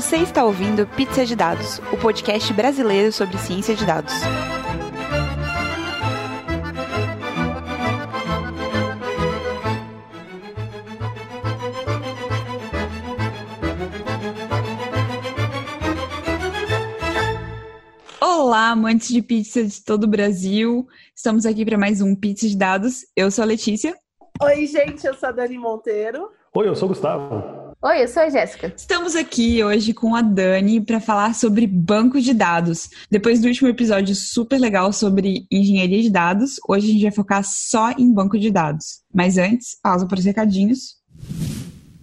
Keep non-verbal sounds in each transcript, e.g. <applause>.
Você está ouvindo Pizza de Dados, o podcast brasileiro sobre ciência de dados. Olá, amantes de pizza de todo o Brasil. Estamos aqui para mais um Pizza de Dados. Eu sou a Letícia. Oi, gente, eu sou a Dani Monteiro. Oi, eu sou o Gustavo. Oi, eu sou a Jéssica. Estamos aqui hoje com a Dani para falar sobre banco de dados. Depois do último episódio super legal sobre engenharia de dados, hoje a gente vai focar só em banco de dados. Mas antes, pausa para os recadinhos.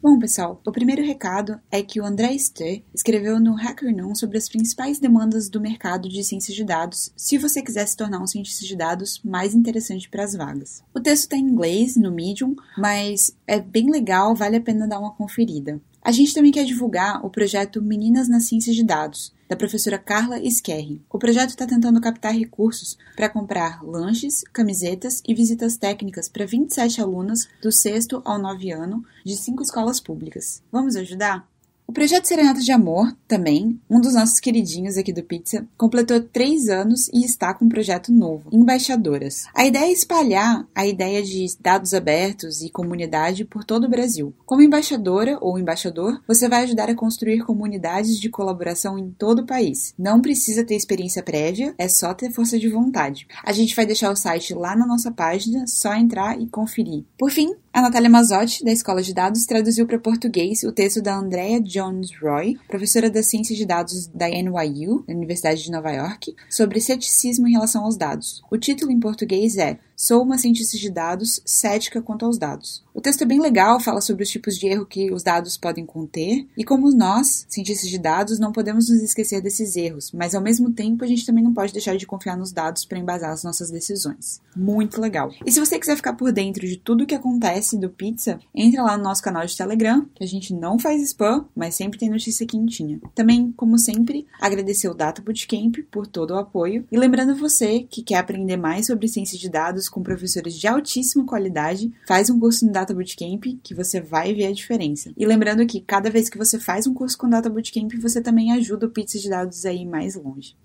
Bom, pessoal, o primeiro recado é que o André Ster escreveu no HackerNoon sobre as principais demandas do mercado de ciências de dados, se você quiser se tornar um cientista de dados mais interessante para as vagas. O texto está em inglês, no Medium, mas é bem legal, vale a pena dar uma conferida. A gente também quer divulgar o projeto Meninas nas Ciências de Dados, da professora Carla Skerri. O projeto está tentando captar recursos para comprar lanches, camisetas e visitas técnicas para 27 alunas do sexto ao nove ano de cinco escolas públicas. Vamos ajudar? O projeto Serenata de Amor, também, um dos nossos queridinhos aqui do Pizza, completou três anos e está com um projeto novo, Embaixadoras. A ideia é espalhar a ideia de dados abertos e comunidade por todo o Brasil. Como embaixadora ou embaixador, você vai ajudar a construir comunidades de colaboração em todo o país. Não precisa ter experiência prévia, é só ter força de vontade. A gente vai deixar o site lá na nossa página, só entrar e conferir. Por fim, a Natália Mazotti, da Escola de Dados, traduziu para português o texto da Andrea Jones Roy, professora da Ciência de Dados da NYU, da Universidade de Nova York, sobre ceticismo em relação aos dados. O título em português é Sou uma cientista de dados cética quanto aos dados. O texto é bem legal, fala sobre os tipos de erro que os dados podem conter e como nós, cientistas de dados, não podemos nos esquecer desses erros, mas ao mesmo tempo a gente também não pode deixar de confiar nos dados para embasar as nossas decisões. Muito legal. E se você quiser ficar por dentro de tudo o que acontece do Pizza, entra lá no nosso canal de Telegram, que a gente não faz spam, mas sempre tem notícia quentinha. Também, como sempre, agradecer o Data Bootcamp por todo o apoio e lembrando você que quer aprender mais sobre ciência de dados com professores de altíssima qualidade, faz um curso no Data Bootcamp que você vai ver a diferença. E lembrando que cada vez que você faz um curso com Data Bootcamp, você também ajuda o Pizza de Dados a ir mais longe.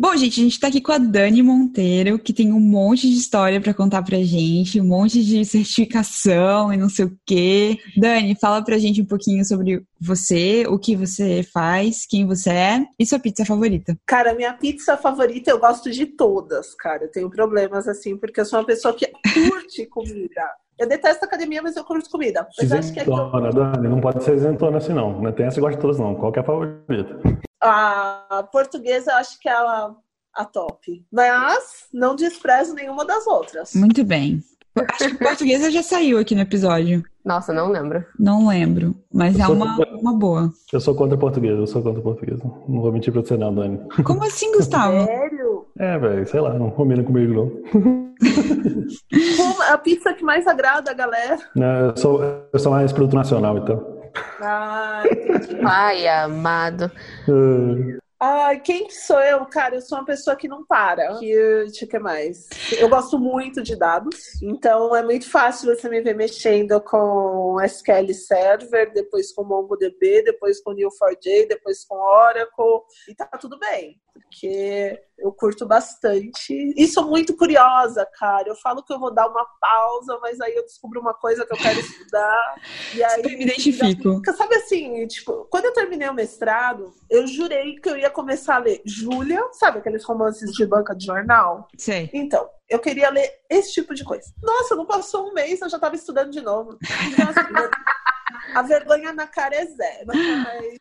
Bom, gente, a gente tá aqui com a Dani Monteiro, que tem um monte de história para contar pra gente, um monte de certificação e não sei o quê. Dani, fala pra gente um pouquinho sobre você, o que você faz, quem você é e sua pizza favorita. Cara, minha pizza favorita eu gosto de todas, cara. Eu tenho problemas assim, porque eu sou uma pessoa que curte comida. Eu detesto academia, mas eu curto comida. Mas acho que é que eu... Dani, não pode ser isentona assim, não. Não tem essa gosta de todas, não. Qual que é a favorita? A portuguesa, eu acho que é a, a top. Mas não desprezo nenhuma das outras. Muito bem. Acho que portuguesa já saiu aqui no episódio. Nossa, não lembro. Não lembro, mas eu é uma, uma boa. Eu sou contra portuguesa, eu sou contra portuguesa. Não vou mentir pra você não, Dani. Como assim, Gustavo? Sério? É, velho, sei lá, não combina comigo não. <laughs> a pizza que mais agrada a galera? Não, eu, sou, eu sou mais produto nacional, então. Ah, <laughs> Ai, amado. Uh... Ai, quem sou eu, cara? Eu sou uma pessoa que não para. Que, que, que mais? Eu gosto muito de dados, então é muito fácil você me ver mexendo com SQL Server, depois com MongoDB, depois com Neo4j, depois com Oracle, e tá tudo bem, porque eu curto bastante. E sou muito curiosa, cara. Eu falo que eu vou dar uma pausa, mas aí eu descubro uma coisa que eu quero estudar. <laughs> E aí. me identifico. Fica, sabe assim, tipo, quando eu terminei o mestrado, eu jurei que eu ia começar a ler Júlia, sabe aqueles romances de banca de jornal? Sim. Então, eu queria ler esse tipo de coisa. Nossa, não passou um mês, eu já estava estudando de novo. <laughs> a vergonha na cara é zero. Mas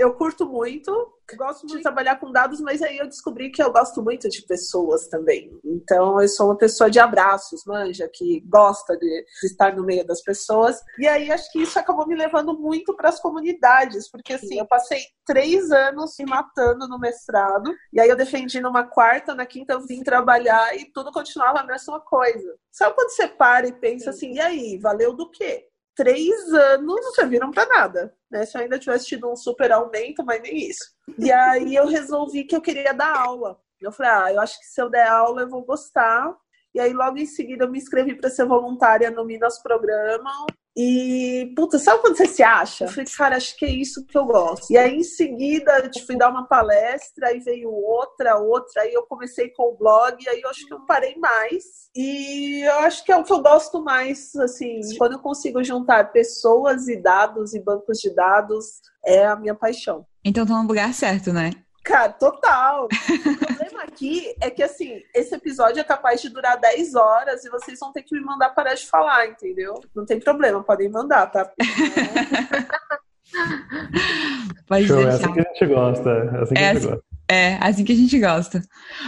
eu curto muito, gosto muito de trabalhar com dados, mas aí eu descobri que eu gosto muito de pessoas também. Então, eu sou uma pessoa de abraços, manja, que gosta de, estar no meio das pessoas. E aí, acho que isso acabou me levando muito para as comunidades, porque assim, eu passei três anos me matando no mestrado, e aí eu defendi numa quarta, na quinta eu vim trabalhar e tudo continuava a mesma coisa. Só quando você para e pensa assim, e aí, valeu do quê? Três anos não serviram para nada, né? Se eu ainda tivesse tido um super aumento, mas nem isso. E aí eu resolvi que eu queria dar aula. Eu falei, ah, eu acho que se eu der aula eu vou gostar. E aí, logo em seguida, eu me inscrevi para ser voluntária no Minas Programa. E, puta, sabe quando você se acha? Eu falei, cara, acho que é isso que eu gosto. E aí, em seguida, eu fui dar uma palestra, aí veio outra, outra, aí eu comecei com o blog, aí eu acho que eu parei mais. E eu acho que é o que eu gosto mais, assim, quando eu consigo juntar pessoas e dados e bancos de dados, é a minha paixão. Então tá no lugar certo, né? Cara, total. O problema aqui é que, assim, esse episódio é capaz de durar 10 horas e vocês vão ter que me mandar parar de falar, entendeu? Não tem problema, podem mandar, tá? <laughs> Pode Show, é deixar. assim que a gente gosta. É assim que É a gente assim- gosta. É, assim que a gente gosta.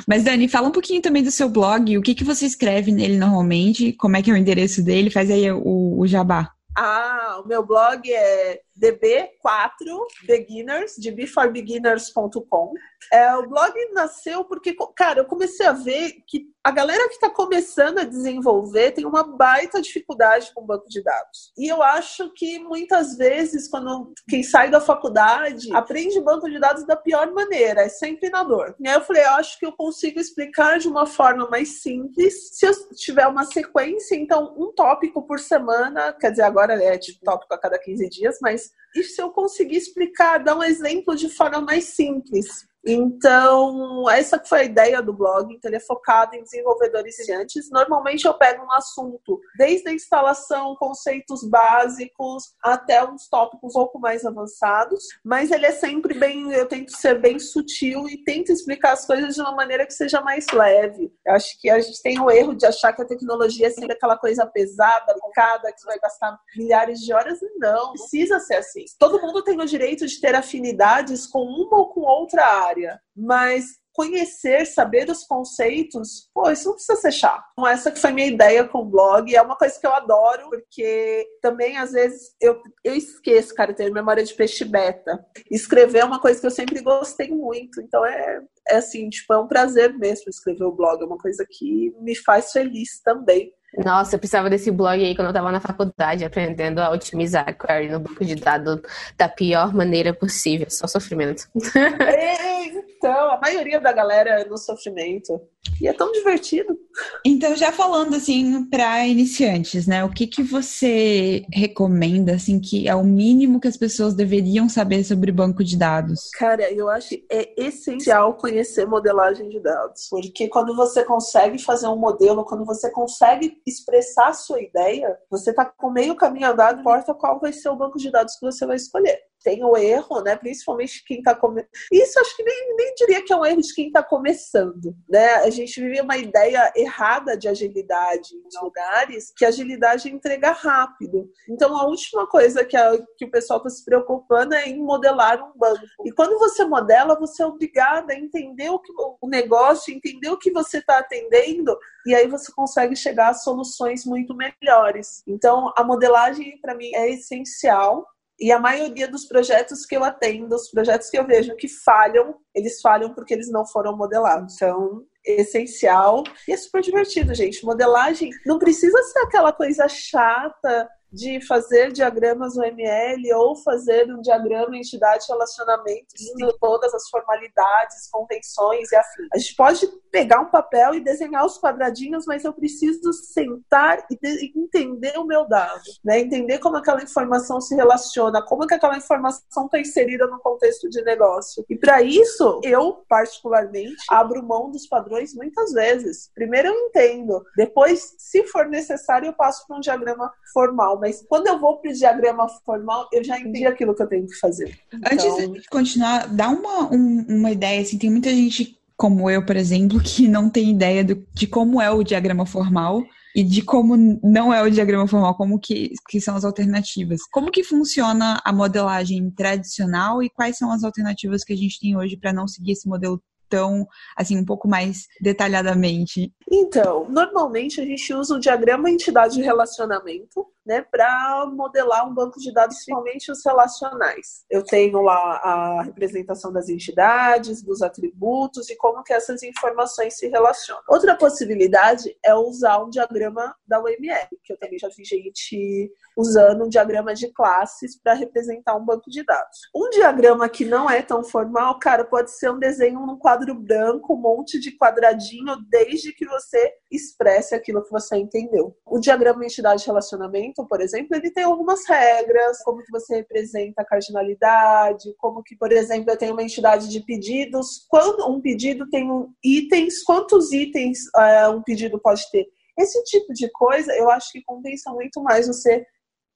Mas, Dani, fala um pouquinho também do seu blog, o que, que você escreve nele normalmente, como é que é o endereço dele, faz aí o, o jabá. Ah, o meu blog é db4beginners, db4beginners.com. É, o blog nasceu porque, cara, eu comecei a ver que a galera que está começando a desenvolver tem uma baita dificuldade com banco de dados. E eu acho que muitas vezes, quando quem sai da faculdade aprende banco de dados da pior maneira, é sempre na dor. E aí eu falei, eu acho que eu consigo explicar de uma forma mais simples. Se eu tiver uma sequência, então um tópico por semana, quer dizer, agora é tipo tópico a cada 15 dias, mas e se eu conseguir explicar, dar um exemplo de forma mais simples? Então, essa foi a ideia do blog. Então, ele é focado em desenvolvedores iniciantes. Normalmente, eu pego um assunto desde a instalação, conceitos básicos, até uns tópicos um pouco mais avançados. Mas ele é sempre bem, eu tento ser bem sutil e tento explicar as coisas de uma maneira que seja mais leve. Eu acho que a gente tem o erro de achar que a tecnologia é sempre aquela coisa pesada, complicada, que vai gastar milhares de horas. Não, precisa ser assim. Todo mundo tem o direito de ter afinidades com uma ou com outra área, mas conhecer, saber dos conceitos, pô, isso não precisa ser chato. Então, essa que foi minha ideia com o blog. É uma coisa que eu adoro, porque também, às vezes, eu, eu esqueço, cara, ter memória de peixe beta. Escrever é uma coisa que eu sempre gostei muito. Então, é, é assim, tipo, é um prazer mesmo escrever o blog. É uma coisa que me faz feliz também. Nossa, eu precisava desse blog aí quando eu tava na faculdade, aprendendo a otimizar query no banco de dados da pior maneira possível. Só sofrimento. <laughs> Então, a maioria da galera é no sofrimento. E é tão divertido. Então, já falando assim para iniciantes, né? O que que você recomenda assim que é o mínimo que as pessoas deveriam saber sobre banco de dados? Cara, eu acho que é essencial conhecer modelagem de dados. Porque quando você consegue fazer um modelo, quando você consegue expressar a sua ideia, você está com meio caminho andado, importa qual vai ser o banco de dados que você vai escolher. Tem o erro, né? Principalmente quem está começando. Isso acho que nem, nem diria que é um erro de quem está começando, né? Gente vive uma ideia errada de agilidade em lugares que agilidade entrega rápido. Então, a última coisa que, a, que o pessoal está se preocupando é em modelar um banco. E quando você modela, você é obrigada a entender o, que, o negócio, entender o que você está atendendo, e aí você consegue chegar a soluções muito melhores. Então, a modelagem, para mim, é essencial. E a maioria dos projetos que eu atendo, os projetos que eu vejo que falham, eles falham porque eles não foram modelados. Então, essencial. E é super divertido, gente. Modelagem não precisa ser aquela coisa chata de fazer diagramas UML ou fazer um diagrama entidade relacionamento, seguindo todas as formalidades, convenções e afins. A gente pode pegar um papel e desenhar os quadradinhos, mas eu preciso sentar e entender o meu dado, né? Entender como aquela informação se relaciona, como que aquela informação está inserida no contexto de negócio. E para isso, eu particularmente abro mão dos padrões muitas vezes. Primeiro eu entendo, depois, se for necessário, eu passo para um diagrama formal mas quando eu vou para o diagrama formal, eu já entendi aquilo que eu tenho que fazer. Antes então... de continuar, dá uma, um, uma ideia, assim, tem muita gente como eu, por exemplo, <laughs> que não tem ideia do, de como é o diagrama formal e de como não é o diagrama formal, como que, que são as alternativas. Como que funciona a modelagem tradicional e quais são as alternativas que a gente tem hoje para não seguir esse modelo tão, assim, um pouco mais detalhadamente? Então, normalmente a gente usa o diagrama entidade de relacionamento, né, para modelar um banco de dados, principalmente os relacionais. Eu tenho lá a representação das entidades, dos atributos e como que essas informações se relacionam. Outra possibilidade é usar um diagrama da UML, que eu também já vi gente usando um diagrama de classes para representar um banco de dados. Um diagrama que não é tão formal, cara, pode ser um desenho num quadro branco, um monte de quadradinho, desde que você expresse aquilo que você entendeu. O diagrama entidade relacionamento, por exemplo, ele tem algumas regras, como que você representa a cardinalidade, como que, por exemplo, eu tenho uma entidade de pedidos, quando um pedido tem itens, quantos itens uh, um pedido pode ter? Esse tipo de coisa, eu acho que compensa muito mais você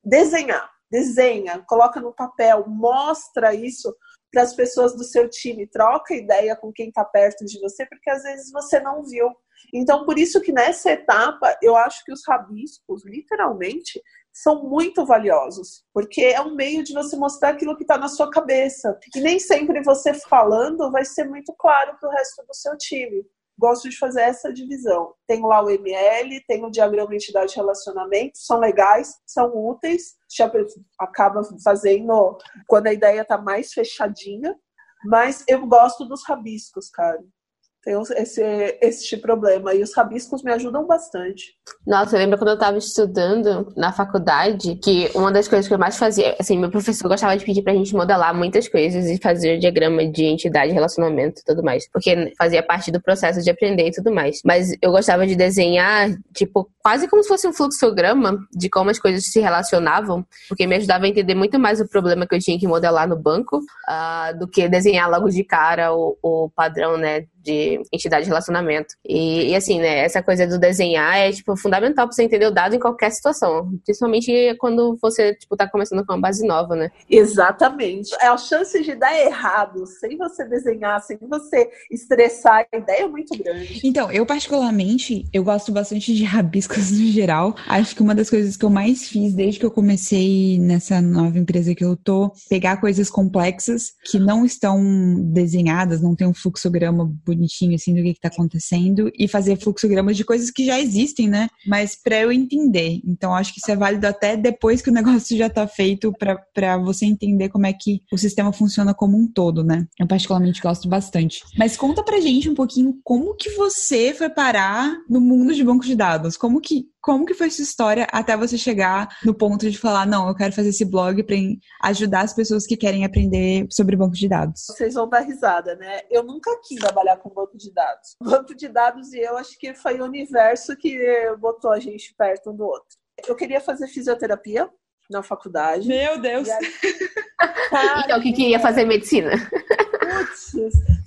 desenhar. Desenha, coloca no papel, mostra isso para as pessoas do seu time, troca ideia com quem está perto de você, porque às vezes você não viu. Então, por isso que nessa etapa, eu acho que os rabiscos, literalmente, são muito valiosos, porque é um meio de você mostrar aquilo que está na sua cabeça. E nem sempre você falando vai ser muito claro para o resto do seu time gosto de fazer essa divisão. Tenho lá o ML, tenho o diagrama entidade de relacionamento, são legais, são úteis, já acaba fazendo quando a ideia está mais fechadinha, mas eu gosto dos rabiscos, cara tem esse, esse problema. E os rabiscos me ajudam bastante. Nossa, eu lembro quando eu estava estudando na faculdade, que uma das coisas que eu mais fazia, assim, meu professor gostava de pedir pra gente modelar muitas coisas e fazer diagrama de entidade, relacionamento e tudo mais. Porque fazia parte do processo de aprender e tudo mais. Mas eu gostava de desenhar, tipo, quase como se fosse um fluxograma de como as coisas se relacionavam, porque me ajudava a entender muito mais o problema que eu tinha que modelar no banco uh, do que desenhar logo de cara o, o padrão, né, de entidade de relacionamento. E, e, assim, né, essa coisa do desenhar é, tipo, fundamental pra você entender o dado em qualquer situação. Principalmente quando você, tipo, tá começando com uma base nova, né? Exatamente. É a chance de dar errado sem você desenhar, sem você estressar, a ideia é muito grande. Então, eu particularmente, eu gosto bastante de rabiscos no geral. Acho que uma das coisas que eu mais fiz desde que eu comecei nessa nova empresa que eu tô, pegar coisas complexas que não estão desenhadas, não tem um fluxograma bonito bonitinho, assim, do que, que tá acontecendo e fazer fluxogramas de coisas que já existem, né? Mas para eu entender. Então, acho que isso é válido até depois que o <laughs> negócio já tá feito para você entender como é que o sistema funciona como um todo, né? Eu particularmente gosto bastante. Mas conta pra gente um pouquinho como que você foi parar no mundo de banco de dados. Como que como que foi sua história até você chegar no ponto de falar, não, eu quero fazer esse blog para ajudar as pessoas que querem aprender sobre banco de dados? Vocês vão dar risada, né? Eu nunca quis trabalhar com banco de dados. <laughs> Banco de dados e eu acho que foi o universo que botou a gente perto um do outro. Eu queria fazer fisioterapia na faculdade. Meu Deus! Aí... <laughs> então, o que queria fazer medicina? Putz,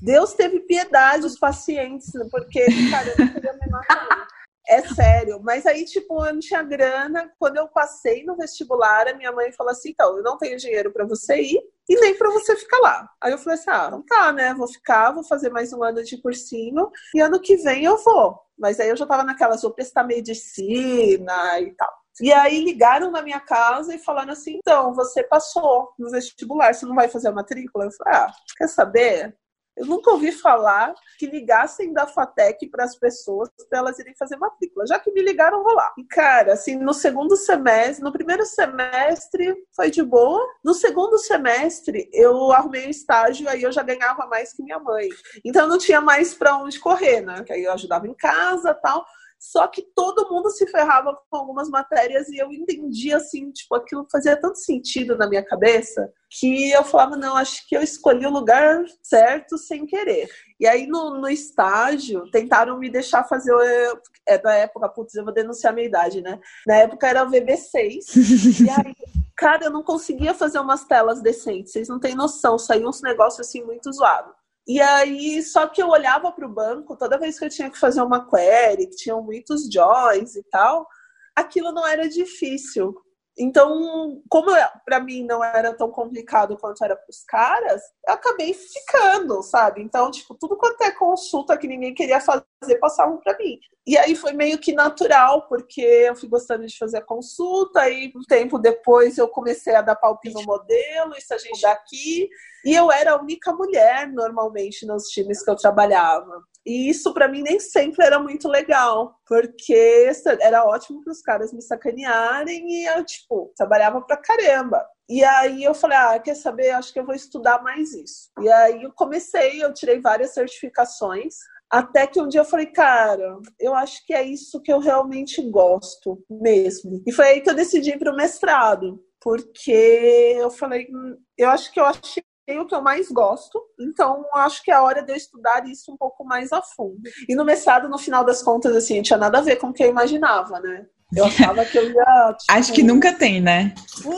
Deus teve piedade dos pacientes, porque, cara, eu não queria me matar. <laughs> É sério, mas aí, tipo, eu não tinha grana. Quando eu passei no vestibular, a minha mãe falou assim: então, eu não tenho dinheiro para você ir e nem para você ficar lá. Aí eu falei assim: ah, não tá, né? Vou ficar, vou fazer mais um ano de cursinho e ano que vem eu vou. Mas aí eu já tava naquelas, vou prestar medicina e tal. E aí ligaram na minha casa e falaram assim: então, você passou no vestibular, você não vai fazer a matrícula? Eu falei: ah, quer saber? Eu nunca ouvi falar que ligassem da FATEC para as pessoas para elas irem fazer matrícula. Já que me ligaram, vou lá. E, cara, assim, no segundo semestre, no primeiro semestre foi de boa. No segundo semestre, eu arrumei um estágio, aí eu já ganhava mais que minha mãe. Então, não tinha mais para onde correr, né? Que aí eu ajudava em casa tal. Só que todo mundo se ferrava com algumas matérias e eu entendi assim, tipo, aquilo fazia tanto sentido na minha cabeça que eu falava, não, acho que eu escolhi o lugar certo sem querer. E aí no, no estágio tentaram me deixar fazer, é da época, putz, eu vou denunciar a minha idade, né? Na época era o VB6. e aí cara, eu não conseguia fazer umas telas decentes. Vocês não têm noção, saiu uns negócios assim muito zoados. E aí, só que eu olhava para o banco, toda vez que eu tinha que fazer uma query, que tinham muitos joins e tal, aquilo não era difícil. Então, como para mim não era tão complicado quanto era para os caras, eu acabei ficando, sabe? Então, tipo, tudo quanto é consulta que ninguém queria fazer, passavam para mim. E aí foi meio que natural, porque eu fui gostando de fazer a consulta, e um tempo depois eu comecei a dar palpite no modelo, isso a gente daqui. E eu era a única mulher, normalmente, nos times que eu trabalhava. E isso para mim nem sempre era muito legal, porque era ótimo para os caras me sacanearem e eu, tipo, trabalhava pra caramba. E aí eu falei, ah, quer saber? Acho que eu vou estudar mais isso. E aí eu comecei, eu tirei várias certificações. Até que um dia eu falei, cara, eu acho que é isso que eu realmente gosto mesmo. E foi aí que eu decidi ir para o mestrado, porque eu falei, hum, eu acho que eu achei o que eu mais gosto, então acho que é a hora de eu estudar isso um pouco mais a fundo. E no mestrado, no final das contas, assim, não tinha nada a ver com o que eu imaginava, né? Eu achava que eu ia. <laughs> Tipo... Acho que nunca tem, né?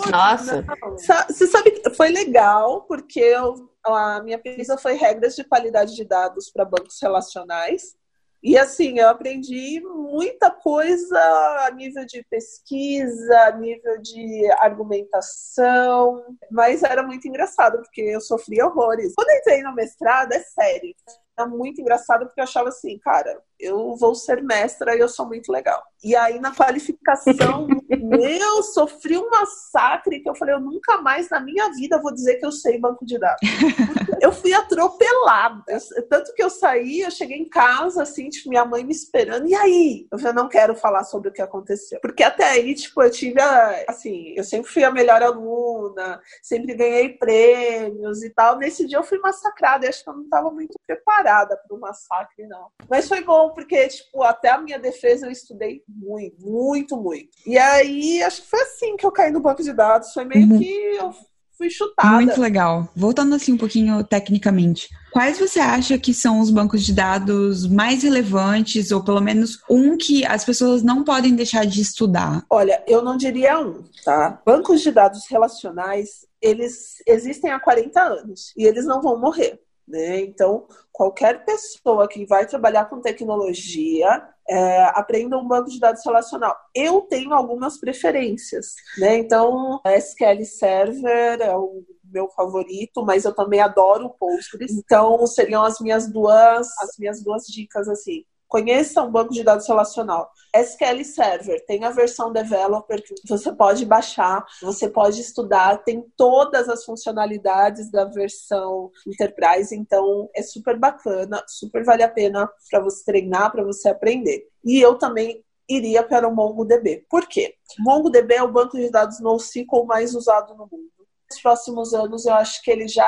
Nossa. Não. Você sabe que foi legal, porque eu, a minha pesquisa foi regras de qualidade de dados para bancos relacionais. E assim, eu aprendi muita coisa a nível de pesquisa, a nível de argumentação, mas era muito engraçado, porque eu sofria horrores. Quando entrei no mestrado, é sério, é muito engraçado, porque eu achava assim, cara, eu vou ser mestra e eu sou muito legal. E aí na qualificação, <laughs> meu, sofri um massacre que eu falei, eu nunca mais na minha vida vou dizer que eu sei banco de dados. <laughs> eu fui atropelada. Tanto que eu saí, eu cheguei em casa, assim, tipo, minha mãe me esperando. E aí? Eu já não quero falar sobre o que aconteceu. Porque até aí, tipo, eu tive a, assim, eu sempre fui a melhor aluna, sempre ganhei prêmios e tal. Nesse dia eu fui massacrada. E acho que eu não estava muito preparada para o massacre, não. Mas foi bom, porque, tipo, até a minha defesa eu estudei muito, muito, muito. E aí, acho que foi assim que eu caí no banco de dados. Foi meio uhum. que eu fui chutada. Muito legal. Voltando assim um pouquinho tecnicamente. Quais você acha que são os bancos de dados mais relevantes, ou pelo menos um que as pessoas não podem deixar de estudar? Olha, eu não diria um, tá? Bancos de dados relacionais, eles existem há 40 anos e eles não vão morrer. Né? Então, qualquer pessoa que vai trabalhar com tecnologia, é, aprenda um banco de dados relacional. Eu tenho algumas preferências, né? Então, SQL Server é o meu favorito, mas eu também adoro o Postgres. Então, seriam as minhas duas, as minhas duas dicas assim. Conheça um banco de dados relacional. SQL Server tem a versão developer que você pode baixar, você pode estudar, tem todas as funcionalidades da versão Enterprise, então é super bacana, super vale a pena para você treinar, para você aprender. E eu também iria para o MongoDB. Por quê? MongoDB é o banco de dados NoSQL mais usado no mundo. Nos próximos anos, eu acho que ele já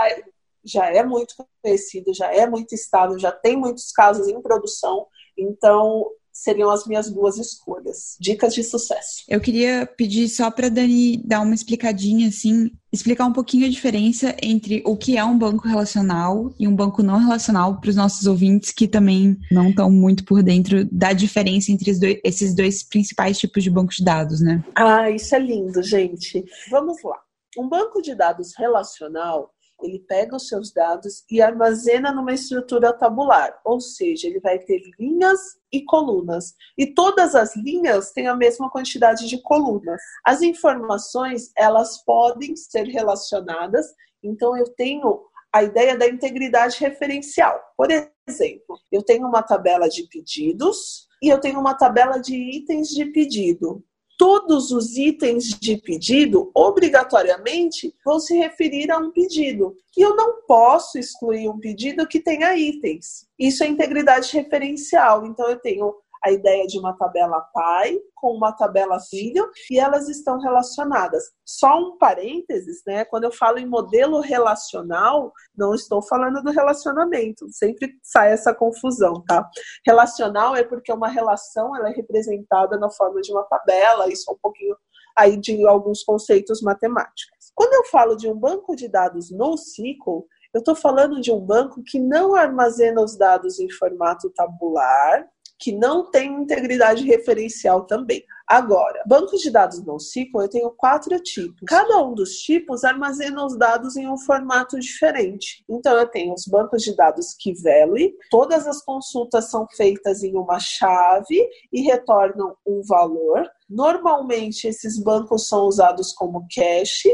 já é muito conhecido, já é muito estável, já tem muitos casos em produção então, seriam as minhas duas escolhas. Dicas de sucesso. Eu queria pedir só para Dani dar uma explicadinha assim, explicar um pouquinho a diferença entre o que é um banco relacional e um banco não relacional para os nossos ouvintes que também não estão muito por dentro da diferença entre dois, esses dois principais tipos de bancos de dados, né? Ah, isso é lindo, gente. Vamos lá. Um banco de dados relacional ele pega os seus dados e armazena numa estrutura tabular, ou seja, ele vai ter linhas e colunas. E todas as linhas têm a mesma quantidade de colunas. As informações, elas podem ser relacionadas, então eu tenho a ideia da integridade referencial. Por exemplo, eu tenho uma tabela de pedidos e eu tenho uma tabela de itens de pedido todos os itens de pedido, obrigatoriamente, vão se referir a um pedido. E eu não posso excluir um pedido que tenha itens. Isso é integridade referencial. Então, eu tenho a ideia de uma tabela pai com uma tabela filho e elas estão relacionadas. Só um parênteses, né? Quando eu falo em modelo relacional, não estou falando do relacionamento. Sempre sai essa confusão, tá? Relacional é porque uma relação ela é representada na forma de uma tabela, isso é um pouquinho aí de alguns conceitos matemáticos. Quando eu falo de um banco de dados no SQL, eu estou falando de um banco que não armazena os dados em formato tabular, que não tem integridade referencial também. Agora, bancos de dados NoSQL, eu tenho quatro tipos. Cada um dos tipos armazena os dados em um formato diferente. Então, eu tenho os bancos de dados Value, todas as consultas são feitas em uma chave e retornam um valor. Normalmente, esses bancos são usados como cache.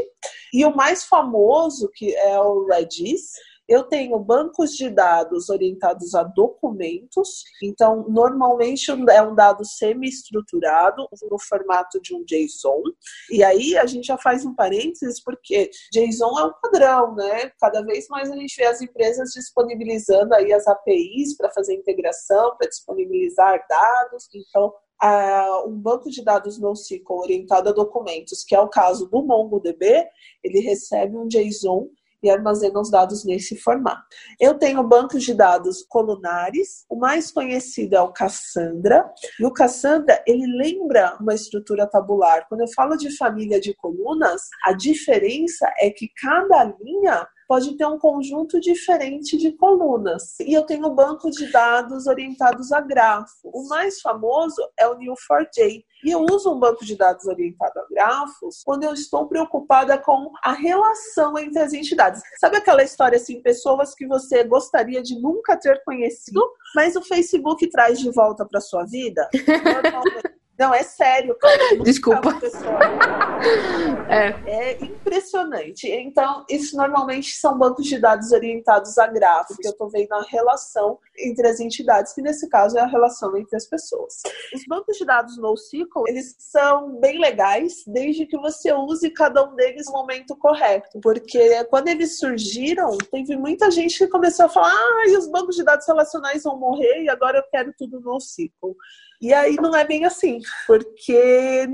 E o mais famoso, que é o Redis, Eu tenho bancos de dados orientados a documentos, então normalmente é um dado semi-estruturado no formato de um JSON. E aí a gente já faz um parênteses porque JSON é um padrão, né? Cada vez mais a gente vê as empresas disponibilizando aí as APIs para fazer integração, para disponibilizar dados. Então um banco de dados NoSQL orientado a documentos, que é o caso do MongoDB, ele recebe um JSON e armazena os dados nesse formato. Eu tenho bancos de dados colunares, o mais conhecido é o Cassandra, e o Cassandra, ele lembra uma estrutura tabular. Quando eu falo de família de colunas, a diferença é que cada linha pode ter um conjunto diferente de colunas. E eu tenho banco de dados orientados a grafo. O mais famoso é o Neo4j. E eu uso um banco de dados orientado a grafos quando eu estou preocupada com a relação entre as entidades. Sabe aquela história assim, pessoas que você gostaria de nunca ter conhecido, mas o Facebook traz de volta para sua vida? Normalmente <laughs> não, é sério, cara. Desculpa. <laughs> É. é impressionante. Então, isso normalmente são bancos de dados orientados a gráficos, que eu estou vendo a relação entre as entidades, que nesse caso é a relação entre as pessoas. Os bancos de dados NoSQL, eles são bem legais, desde que você use cada um deles no momento correto. Porque quando eles surgiram, teve muita gente que começou a falar: ah, os bancos de dados relacionais vão morrer e agora eu quero tudo NoSQL. E aí não é bem assim, porque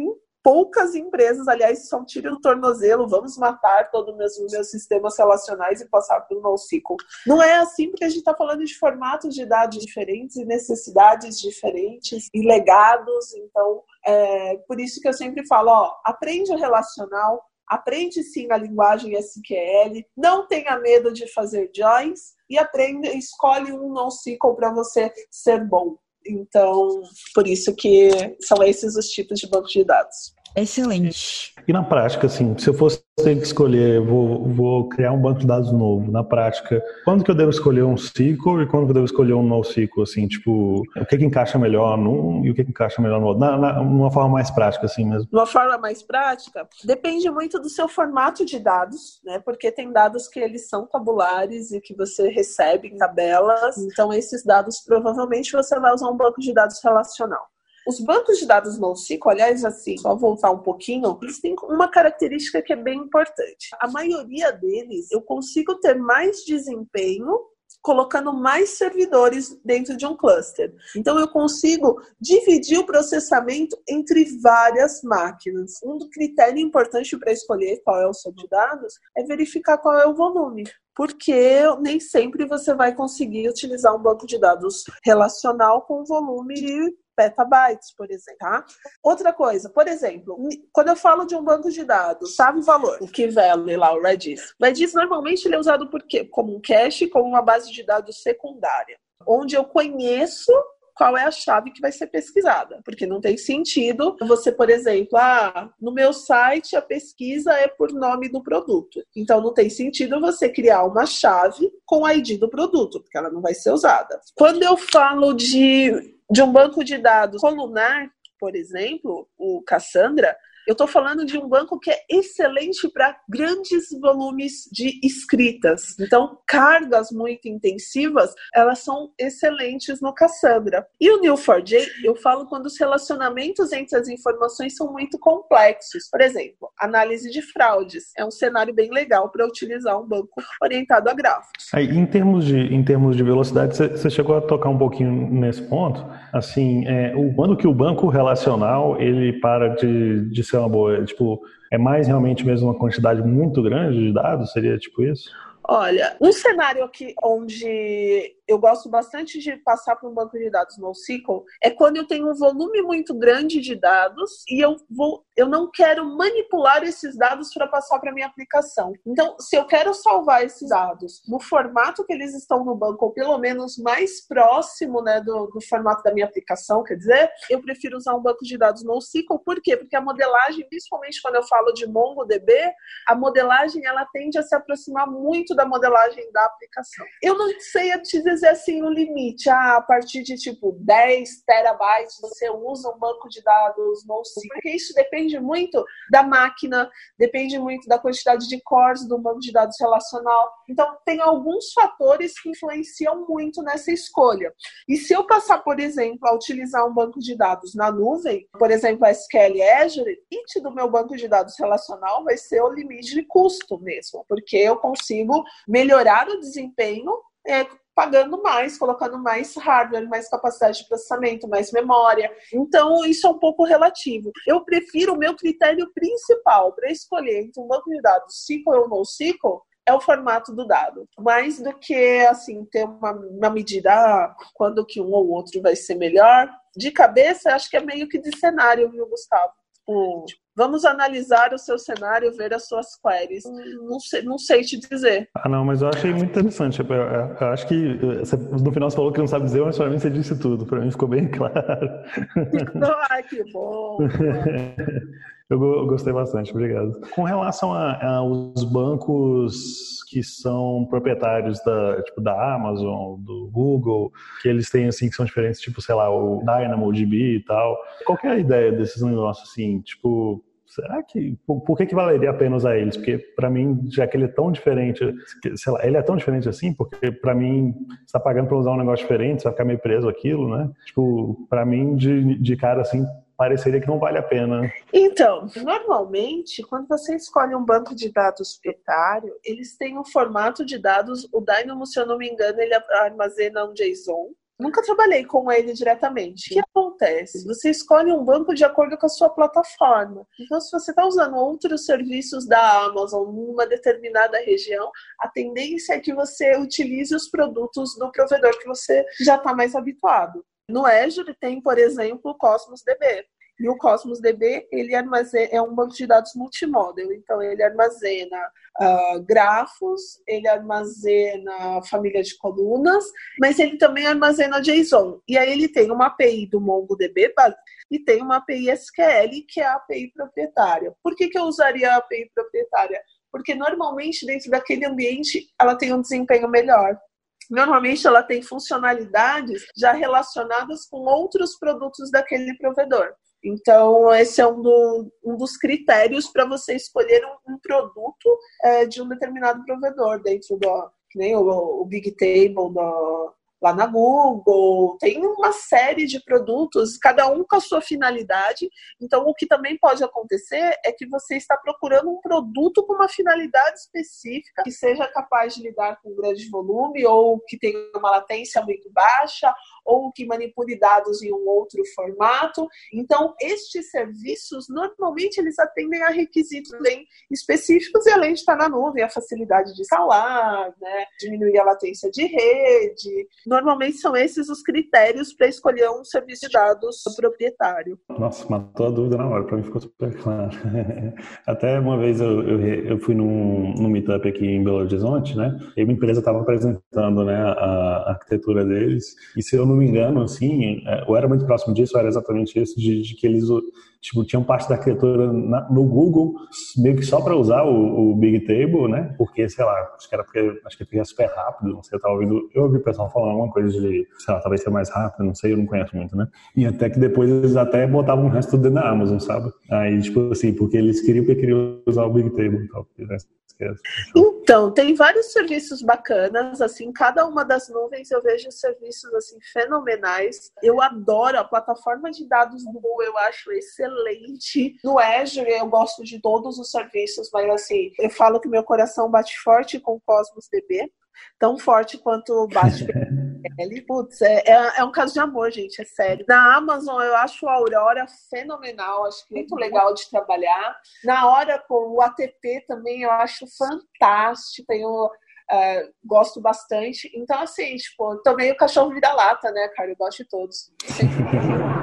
poucas empresas, aliás, são tiro no tornozelo, vamos matar todos os meus, meus sistemas relacionais e passar pelo NoSQL. Não é assim porque a gente está falando de formatos de dados diferentes e necessidades diferentes e legados. Então, é por isso que eu sempre falo, ó, aprende o relacional, aprende sim a linguagem SQL, não tenha medo de fazer joins e aprenda, escolhe um NoSQL para você ser bom. Então, por isso que são esses os tipos de banco de dados. Excelente. E na prática, assim, se eu fosse ter que escolher, vou, vou criar um banco de dados novo, na prática, quando que eu devo escolher um SQL e quando que eu devo escolher um NoSQL, assim, tipo, o que que encaixa melhor num e o que que encaixa melhor no outro? Na, na, uma forma mais prática, assim mesmo. De uma forma mais prática, depende muito do seu formato de dados, né, porque tem dados que eles são tabulares e que você recebe em tabelas, então esses dados provavelmente você vai usar um banco de dados relacional. Os bancos de dados NoSQL, aliás, assim, só voltar um pouquinho, eles têm uma característica que é bem importante. A maioria deles, eu consigo ter mais desempenho colocando mais servidores dentro de um cluster. Então eu consigo dividir o processamento entre várias máquinas. Um critério importante para escolher qual é o seu de dados é verificar qual é o volume porque nem sempre você vai conseguir utilizar um banco de dados relacional com volume de petabytes, por exemplo, tá? Outra coisa, por exemplo, quando eu falo de um banco de dados, sabe o valor? O que vale lá, o Redis. O Redis normalmente ele é usado por quê? Como um cache, como uma base de dados secundária, onde eu conheço qual é a chave que vai ser pesquisada. Porque não tem sentido você, por exemplo, ah, no meu site a pesquisa é por nome do produto. Então não tem sentido você criar uma chave com o ID do produto, porque ela não vai ser usada. Quando eu falo de de um banco de dados colunar, por exemplo, o Cassandra, eu estou falando de um banco que é excelente para grandes volumes de escritas. Então, cargas muito intensivas, elas são excelentes no Cassandra. E o Neo4j, eu falo quando os relacionamentos entre as informações são muito complexos. Por exemplo, análise de fraudes. É um cenário bem legal para utilizar um banco orientado a gráficos. Aí, em termos de, em termos de velocidade, você chegou a tocar um pouquinho nesse ponto. Assim, é, o, quando que o banco relacional ele para de, de ser uma boa? Tipo, é mais realmente mesmo uma quantidade muito grande de dados? Seria tipo isso? Olha, um cenário aqui onde eu gosto bastante de passar para um banco de dados NoSQL é quando eu tenho um volume muito grande de dados e eu vou, eu não quero manipular esses dados para passar para minha aplicação. Então, se eu quero salvar esses dados no formato que eles estão no banco, ou pelo menos mais próximo né, do, do formato da minha aplicação, quer dizer, eu prefiro usar um banco de dados NoSQL. Por quê? Porque a modelagem, principalmente quando eu falo de MongoDB, a modelagem ela tende a se aproximar muito da modelagem da aplicação. Eu não sei te dizer assim o limite. Ah, a partir de tipo 10 terabytes você usa um banco de dados NoSQL, porque isso depende muito da máquina, depende muito da quantidade de cores do banco de dados relacional. Então, tem alguns fatores que influenciam muito nessa escolha. E se eu passar, por exemplo, a utilizar um banco de dados na nuvem, por exemplo, a SQL Azure, o limite do meu banco de dados relacional vai ser o limite de custo mesmo, porque eu consigo melhorar o desempenho é, pagando mais, colocando mais hardware, mais capacidade de processamento, mais memória. Então, isso é um pouco relativo. Eu prefiro o meu critério principal para escolher entre um banco de dados SQL ou NoSQL é o formato do dado. Mais do que assim ter uma, uma medida ah, quando que um ou outro vai ser melhor. De cabeça, acho que é meio que de cenário, viu, Gustavo? Tipo, vamos analisar o seu cenário, ver as suas queries. Não sei, não sei te dizer. Ah, não, mas eu achei muito interessante. Eu, eu acho que você, no final você falou que não sabe dizer, mas para mim você disse tudo. Para mim ficou bem <laughs> claro. <laughs> Ai, que bom. <laughs> Eu gostei bastante, obrigado. Com relação aos bancos que são proprietários da, tipo, da Amazon, do Google, que eles têm assim que são diferentes, tipo, sei lá, o DynamoDB e tal. Qual é a ideia desses negócios assim, tipo, será que por, por, que que valeria a pena usar eles? Porque para mim, já que ele é tão diferente, sei lá, ele é tão diferente assim, porque para mim está pagando para usar um negócio diferente, você vai ficar meio preso aquilo, né? Tipo, para mim de, de cara assim, pareceria que não vale a pena. Então, normalmente, quando você escolhe um banco de dados proprietário, eles têm um formato de dados, o Dynamo, se eu não me engano, ele armazena um JSON. Nunca trabalhei com ele diretamente. O que acontece? Você escolhe um banco de acordo com a sua plataforma. Então, se você está usando outros serviços da Amazon numa determinada região, a tendência é que você utilize os produtos do provedor que você já está mais habituado. No Azure tem, por exemplo, o Cosmos DB. E o Cosmos DB ele armazena, é um banco de dados multimodel, então ele armazena uh, grafos, ele armazena família de colunas, mas ele também armazena JSON. E aí ele tem uma API do MongoDB e tem uma API SQL, que é a API proprietária. Por que, que eu usaria a API proprietária? Porque normalmente dentro daquele ambiente ela tem um desempenho melhor. Normalmente ela tem funcionalidades já relacionadas com outros produtos daquele provedor. Então, esse é um, do, um dos critérios para você escolher um, um produto é, de um determinado provedor dentro do, que nem o, o Big Table do, lá na Google, tem uma série de produtos, cada um com a sua finalidade. Então, o que também pode acontecer é que você está procurando um produto com uma finalidade específica que seja capaz de lidar com grande volume ou que tenha uma latência muito baixa ou que manipule dados em um outro formato. Então, estes serviços, normalmente, eles atendem a requisitos bem específicos e além de estar na nuvem, a facilidade de escalar, né, diminuir a latência de rede. Normalmente são esses os critérios para escolher um serviço de dados proprietário. Nossa, matou a dúvida na hora, para mim ficou super claro. <laughs> Até uma vez eu, eu, eu fui num, num meetup aqui em Belo Horizonte, né, e uma empresa estava apresentando né, a, arquitetura deles, e se eu não me engano, assim, é, ou era muito próximo disso, era exatamente isso, de, de que eles tipo, tinham parte da arquitetura na, no Google, meio que só para usar o, o, Big Table, né? Porque, sei lá, acho que era porque acho que fica super rápido, não sei, eu ouvindo, eu ouvi o pessoal falando alguma coisa de, sei lá, talvez ser mais rápido, não sei, eu não conheço muito, né? E até que depois eles até botavam o resto dentro da Amazon, sabe? Aí, tipo assim, porque eles queriam porque queriam usar o Big Table e tal. Então, tem vários serviços bacanas, assim, cada uma das nuvens eu vejo serviços assim fenomenais. Eu adoro a plataforma de dados do Google, eu acho excelente. No Azure eu gosto de todos os serviços, mas assim, eu falo que meu coração bate forte com o Cosmos DB tão forte quanto bate. <laughs> Putz, é, é, é, um caso de amor, gente, é sério. Na Amazon, eu acho a Aurora fenomenal, acho muito legal de trabalhar. Na hora com o ATP também eu acho fantástico, tenho. Uh, gosto bastante. Então, assim, tipo, também o cachorro vira-lata, né, cara? Eu gosto de todos. <laughs>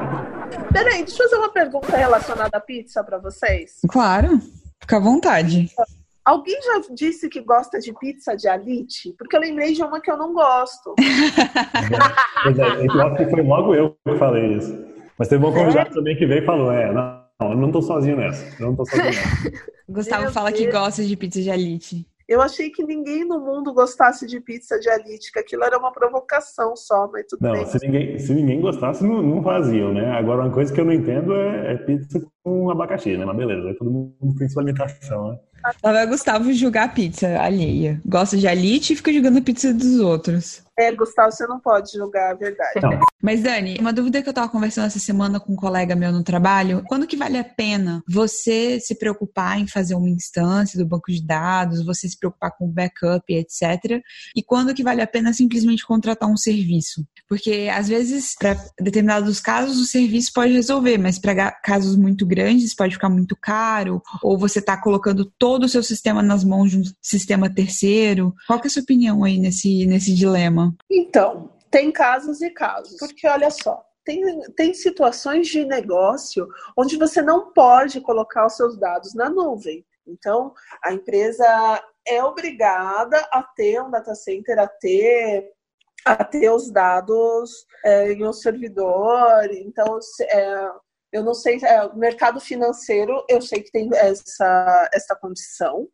Peraí, deixa eu fazer uma pergunta relacionada à pizza para vocês. Claro, fica à vontade. Alguém já disse que gosta de pizza de alite? Porque eu lembrei de uma que eu não gosto. <laughs> é, eu acho que foi logo eu que falei isso. Mas teve um convidado é? também que veio e falou: é, não, eu não tô sozinho nessa. Eu não tô sozinho nessa. <laughs> Gustavo Meu fala Deus. que gosta de pizza de alite. Eu achei que ninguém no mundo gostasse de pizza de alite, que aquilo era uma provocação só, mas tudo não, bem. Se ninguém, se ninguém gostasse, não, não faziam, né? Agora, uma coisa que eu não entendo é, é pizza com abacaxi, né? Mas beleza, todo mundo tem sua limitação, né? Lá vai Gustavo julgar pizza alheia. Gosta de alite e fica jogando a pizza dos outros. É, Gustavo, você não pode julgar a verdade. Não. Mas, Dani, uma dúvida que eu tava conversando essa semana com um colega meu no trabalho, quando que vale a pena você se preocupar em fazer uma instância do banco de dados, você se preocupar com backup, etc. E quando que vale a pena simplesmente contratar um serviço? Porque, às vezes, para determinados casos, o serviço pode resolver, mas para casos muito grandes pode ficar muito caro, ou você tá colocando todo o seu sistema nas mãos de um sistema terceiro. Qual que é a sua opinião aí nesse, nesse dilema? Então, tem casos e casos. Porque olha só, tem, tem situações de negócio onde você não pode colocar os seus dados na nuvem. Então, a empresa é obrigada a ter um data center, a ter, a ter os dados é, em um servidor. Então, é, eu não sei, é, o mercado financeiro, eu sei que tem essa, essa condição.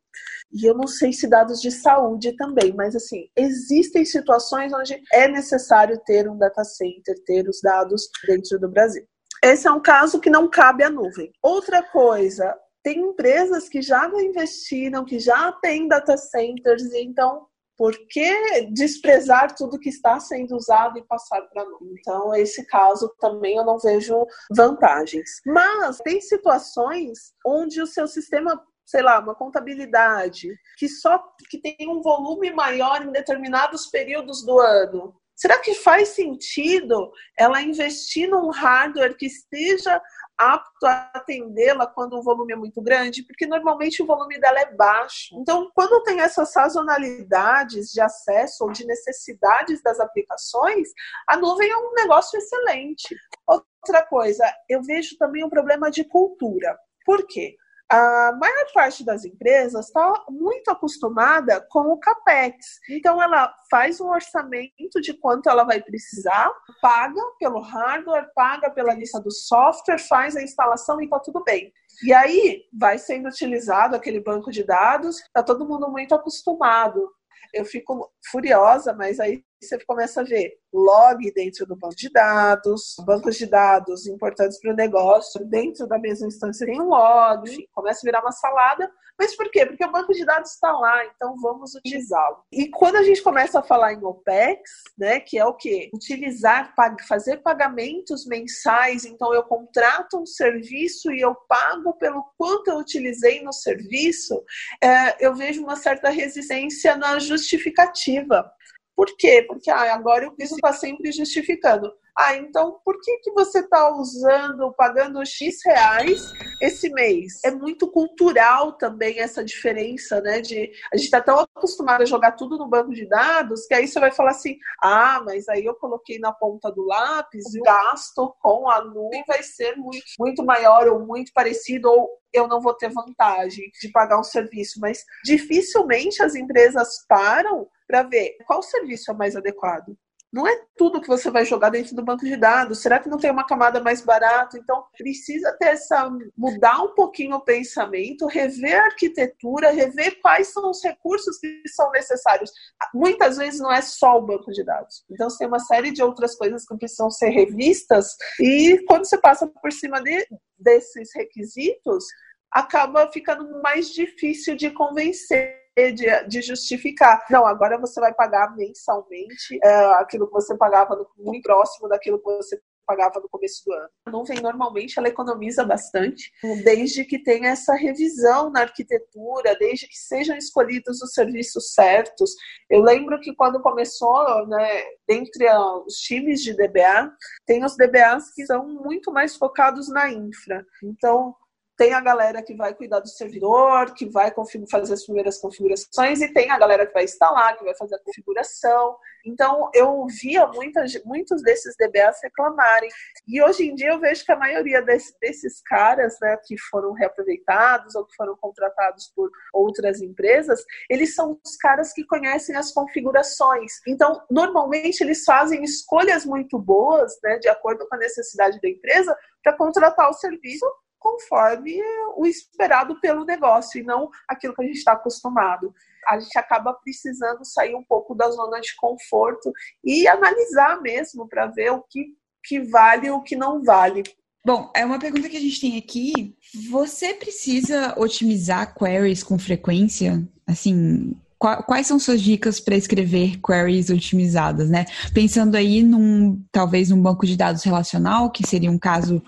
E eu não sei se dados de saúde também, mas assim, existem situações onde é necessário ter um data center, ter os dados dentro do Brasil. Esse é um caso que não cabe à nuvem. Outra coisa, tem empresas que já investiram, que já têm data centers, e então por que desprezar tudo que está sendo usado e passar para nuvem? Então, esse caso também eu não vejo vantagens. Mas tem situações onde o seu sistema sei lá, uma contabilidade que só que tem um volume maior em determinados períodos do ano. Será que faz sentido ela investir num hardware que esteja apto a atendê-la quando o volume é muito grande? Porque normalmente o volume dela é baixo. Então, quando tem essas sazonalidades de acesso ou de necessidades das aplicações, a nuvem é um negócio excelente. Outra coisa, eu vejo também um problema de cultura. Por quê? A maior parte das empresas está muito acostumada com o CAPEX. Então, ela faz um orçamento de quanto ela vai precisar, paga pelo hardware, paga pela lista do software, faz a instalação e está tudo bem. E aí vai sendo utilizado aquele banco de dados, está todo mundo muito acostumado. Eu fico furiosa, mas aí você começa a ver log dentro do banco de dados, bancos de dados importantes para o negócio, dentro da mesma instância tem um log, começa a virar uma salada. Mas por quê? Porque o banco de dados está lá, então vamos utilizá-lo. E quando a gente começa a falar em OPEX, né, que é o quê? Utilizar, fazer pagamentos mensais, então eu contrato um serviço e eu pago pelo quanto eu utilizei no serviço, é, eu vejo uma certa resistência na justificativa. Por quê? Porque ah, agora o piso está sempre justificando. Ah, então por que, que você está usando, pagando X reais esse mês? É muito cultural também essa diferença, né? De a gente está tão acostumado a jogar tudo no banco de dados que aí você vai falar assim: ah, mas aí eu coloquei na ponta do lápis, o gasto com a nuvem vai ser muito, muito maior ou muito parecido, ou eu não vou ter vantagem de pagar um serviço. Mas dificilmente as empresas param para ver qual serviço é mais adequado. Não é tudo que você vai jogar dentro do banco de dados. Será que não tem uma camada mais barata? Então, precisa ter essa mudar um pouquinho o pensamento, rever a arquitetura, rever quais são os recursos que são necessários. Muitas vezes não é só o banco de dados. Então, você tem uma série de outras coisas que precisam ser revistas e quando você passa por cima de, desses requisitos, acaba ficando mais difícil de convencer de, de, justificar. Não, agora você vai pagar mensalmente é, aquilo que você pagava no, muito próximo daquilo que você pagava no começo do ano. A nuvem normalmente ela economiza bastante, desde que tenha essa revisão na arquitetura, desde que sejam escolhidos os serviços certos. Eu lembro que quando começou, né, dentre os times de DBA, tem os DBAs que são muito mais focados na infra. Então, tem a galera que vai cuidar do servidor, que vai fazer as primeiras configurações, e tem a galera que vai instalar, que vai fazer a configuração. Então, eu via muitas, muitos desses DBAs reclamarem. E hoje em dia eu vejo que a maioria desse, desses caras, né, que foram reaproveitados ou que foram contratados por outras empresas, eles são os caras que conhecem as configurações. Então, normalmente eles fazem escolhas muito boas, né, de acordo com a necessidade da empresa, para contratar o serviço conforme o esperado pelo negócio e não aquilo que a gente está acostumado. A gente acaba precisando sair um pouco da zona de conforto e analisar mesmo para ver o que, que vale e o que não vale. Bom, é uma pergunta que a gente tem aqui. Você precisa otimizar queries com frequência? Assim, quais são suas dicas para escrever queries otimizadas, né? Pensando aí num talvez num banco de dados relacional, que seria um caso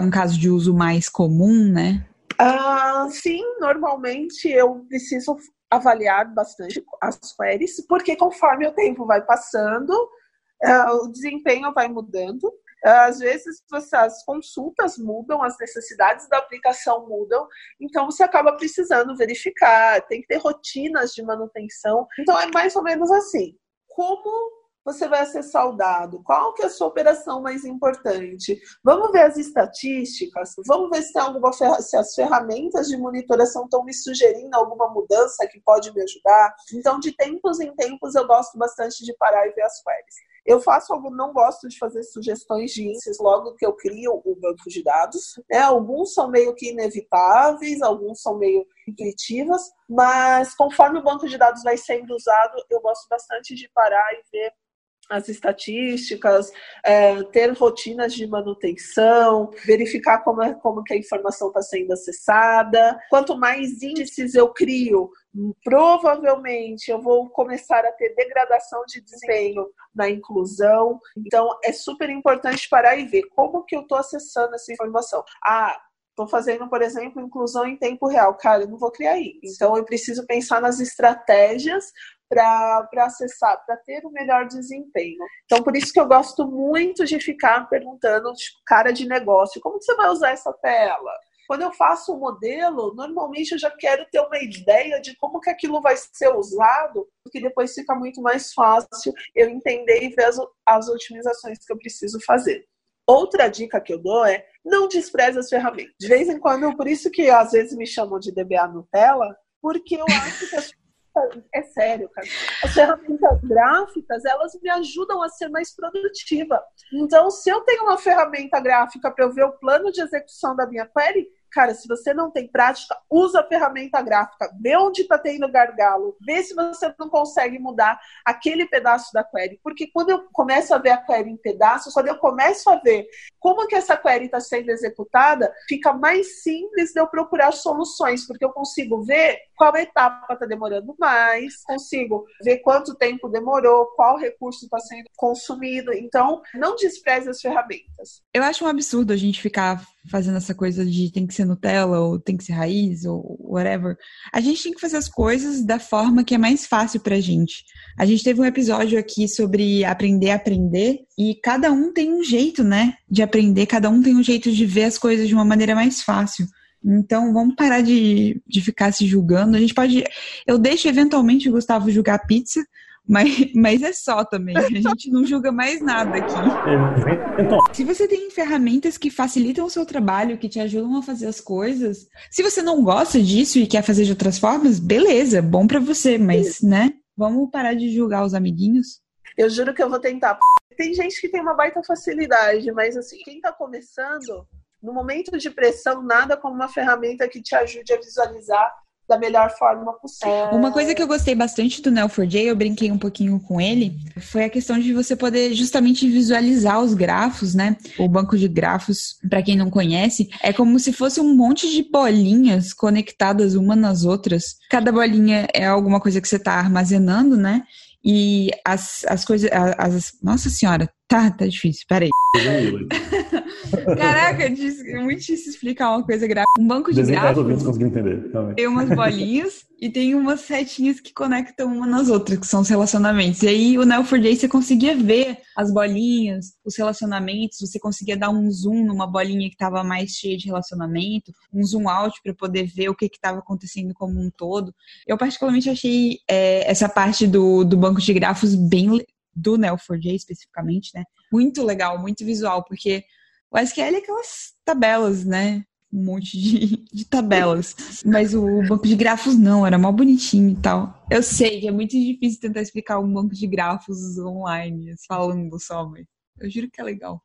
um caso de uso mais comum, né? Uh, sim, normalmente eu preciso avaliar bastante as queries, porque conforme o tempo vai passando, uh, o desempenho vai mudando. Às vezes as consultas mudam, as necessidades da aplicação mudam, então você acaba precisando verificar, tem que ter rotinas de manutenção. Então é mais ou menos assim. Como você vai acessar o dado? Qual que é a sua operação mais importante? Vamos ver as estatísticas, vamos ver se tem alguma se as ferramentas de monitoração estão me sugerindo alguma mudança que pode me ajudar. Então, de tempos em tempos, eu gosto bastante de parar e ver as queries. Eu faço algo, não gosto de fazer sugestões de índices logo que eu crio o banco de dados. Né? Alguns são meio que inevitáveis, alguns são meio intuitivas, mas conforme o banco de dados vai sendo usado, eu gosto bastante de parar e ver as estatísticas, é, ter rotinas de manutenção, verificar como, é, como que a informação está sendo acessada. Quanto mais índices eu crio, provavelmente eu vou começar a ter degradação de desempenho na inclusão. Então, é super importante parar e ver como que eu estou acessando essa informação. Ah, Estou fazendo, por exemplo, inclusão em tempo real. Cara, eu não vou criar isso. Então, eu preciso pensar nas estratégias para acessar, para ter o um melhor desempenho. Então, por isso que eu gosto muito de ficar perguntando, tipo, cara de negócio, como que você vai usar essa tela? Quando eu faço o um modelo, normalmente eu já quero ter uma ideia de como que aquilo vai ser usado, porque depois fica muito mais fácil eu entender e ver as, as otimizações que eu preciso fazer. Outra dica que eu dou é não despreze as ferramentas. De vez em quando, por isso que às vezes me chamam de DBA Nutella, porque eu acho que as é sério, cara. As ferramentas gráficas, elas me ajudam a ser mais produtiva. Então, se eu tenho uma ferramenta gráfica para eu ver o plano de execução da minha query, Cara, se você não tem prática, usa a ferramenta gráfica, vê onde está tendo gargalo, vê se você não consegue mudar aquele pedaço da query. Porque quando eu começo a ver a query em pedaços, quando eu começo a ver como que essa query está sendo executada, fica mais simples de eu procurar soluções, porque eu consigo ver qual etapa está demorando mais, consigo ver quanto tempo demorou, qual recurso está sendo consumido. Então, não despreze as ferramentas. Eu acho um absurdo a gente ficar fazendo essa coisa de tem que ser Nutella ou tem que ser raiz ou whatever. A gente tem que fazer as coisas da forma que é mais fácil pra gente. A gente teve um episódio aqui sobre aprender a aprender e cada um tem um jeito, né, de aprender, cada um tem um jeito de ver as coisas de uma maneira mais fácil. Então, vamos parar de, de ficar se julgando. A gente pode. Eu deixo eventualmente o Gustavo julgar pizza, mas, mas é só também. A gente não julga mais nada aqui. Então. Se você tem ferramentas que facilitam o seu trabalho, que te ajudam a fazer as coisas, se você não gosta disso e quer fazer de outras formas, beleza, bom para você, mas, né? Vamos parar de julgar os amiguinhos. Eu juro que eu vou tentar. Tem gente que tem uma baita facilidade, mas assim, quem tá começando, no momento de pressão, nada como uma ferramenta que te ajude a visualizar da melhor forma possível. Uma coisa que eu gostei bastante do Neo4j, eu brinquei um pouquinho com ele, foi a questão de você poder justamente visualizar os grafos, né? O banco de grafos, para quem não conhece, é como se fosse um monte de bolinhas conectadas uma nas outras. Cada bolinha é alguma coisa que você está armazenando, né? E as, as coisas. As, nossa senhora, tá, tá difícil, peraí. <laughs> Caraca, é muito difícil explicar uma coisa gráfica. Um banco de gráficos entender, tem umas bolinhas e tem umas setinhas que conectam uma nas outras, que são os relacionamentos. E aí o Neo4j você conseguia ver as bolinhas, os relacionamentos, você conseguia dar um zoom numa bolinha que estava mais cheia de relacionamento, um zoom out para poder ver o que estava acontecendo como um todo. Eu particularmente achei é, essa parte do, do banco de grafos bem do Neo4j especificamente, né? Muito legal, muito visual, porque o SQL é aquelas tabelas, né? Um monte de, <laughs> de tabelas. Mas o banco de grafos não, era mó bonitinho e tal. Eu sei que é muito difícil tentar explicar um banco de grafos online, falando só, mas eu juro que é legal.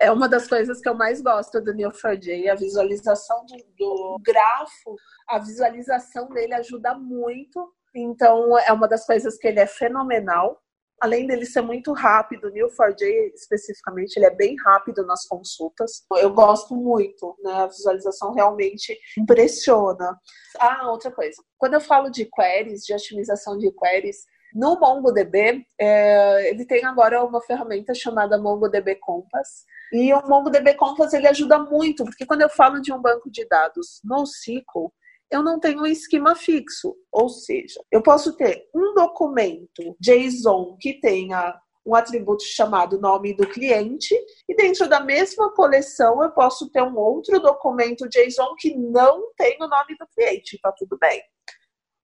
É uma das coisas que eu mais gosto do Neo4j, a visualização do, do grafo, a visualização dele ajuda muito. Então, é uma das coisas que ele é fenomenal além dele ser muito rápido, o Neo4j especificamente, ele é bem rápido nas consultas. Eu gosto muito, né? A visualização realmente impressiona. Ah, outra coisa. Quando eu falo de queries, de otimização de queries, no MongoDB, é, ele tem agora uma ferramenta chamada MongoDB Compass. E o MongoDB Compass ele ajuda muito, porque quando eu falo de um banco de dados NoSQL, eu não tenho um esquema fixo. Ou seja, eu posso ter um documento JSON que tenha um atributo chamado nome do cliente, e dentro da mesma coleção eu posso ter um outro documento JSON que não tem o nome do cliente, tá tudo bem.